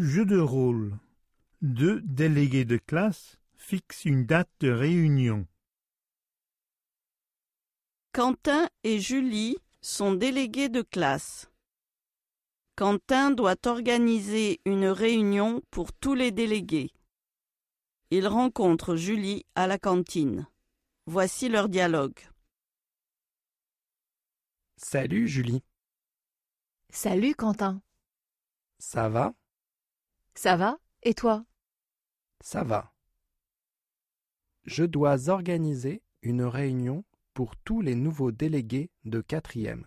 Jeu de rôle. Deux délégués de classe fixent une date de réunion. Quentin et Julie sont délégués de classe. Quentin doit organiser une réunion pour tous les délégués. Il rencontre Julie à la cantine. Voici leur dialogue. Salut Julie, Salut Quentin. ça va? Ça va? Et toi? Ça va. Je dois organiser une réunion pour tous les nouveaux délégués de quatrième.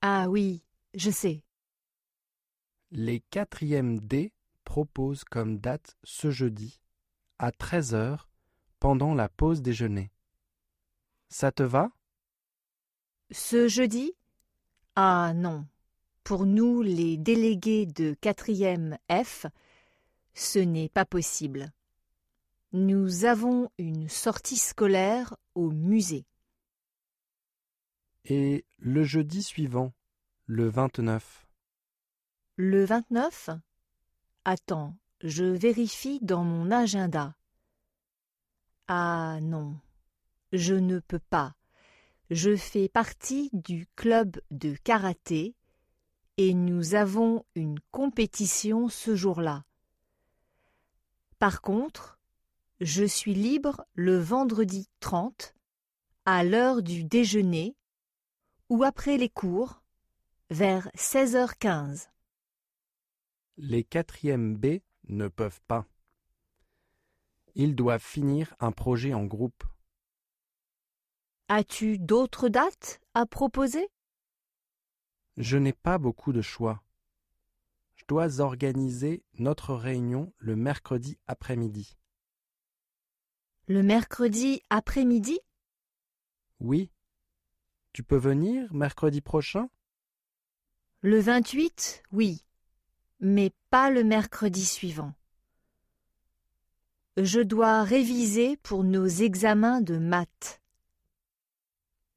Ah oui, je sais. Les quatrièmes D proposent comme date ce jeudi, à 13 heures, pendant la pause déjeuner. Ça te va? Ce jeudi? Ah non. Pour nous, les délégués de quatrième F, ce n'est pas possible. Nous avons une sortie scolaire au musée. Et le jeudi suivant, le 29. Le 29 Attends, je vérifie dans mon agenda. Ah non, je ne peux pas. Je fais partie du club de karaté et nous avons une compétition ce jour-là. Par contre, je suis libre le vendredi 30 à l'heure du déjeuner ou après les cours vers 16h15. Les quatrièmes B ne peuvent pas. Ils doivent finir un projet en groupe. As-tu d'autres dates à proposer? Je n'ai pas beaucoup de choix. Je dois organiser notre réunion le mercredi après-midi. Le mercredi après-midi? Oui. Tu peux venir mercredi prochain? Le 28, oui, mais pas le mercredi suivant. Je dois réviser pour nos examens de maths.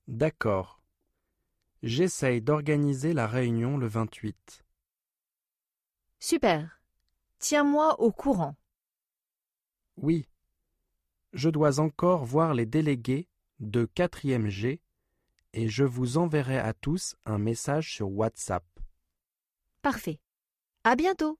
D'accord. J'essaye d'organiser la réunion le 28. Super. Tiens-moi au courant. Oui. Je dois encore voir les délégués de 4e G et je vous enverrai à tous un message sur WhatsApp. Parfait. À bientôt.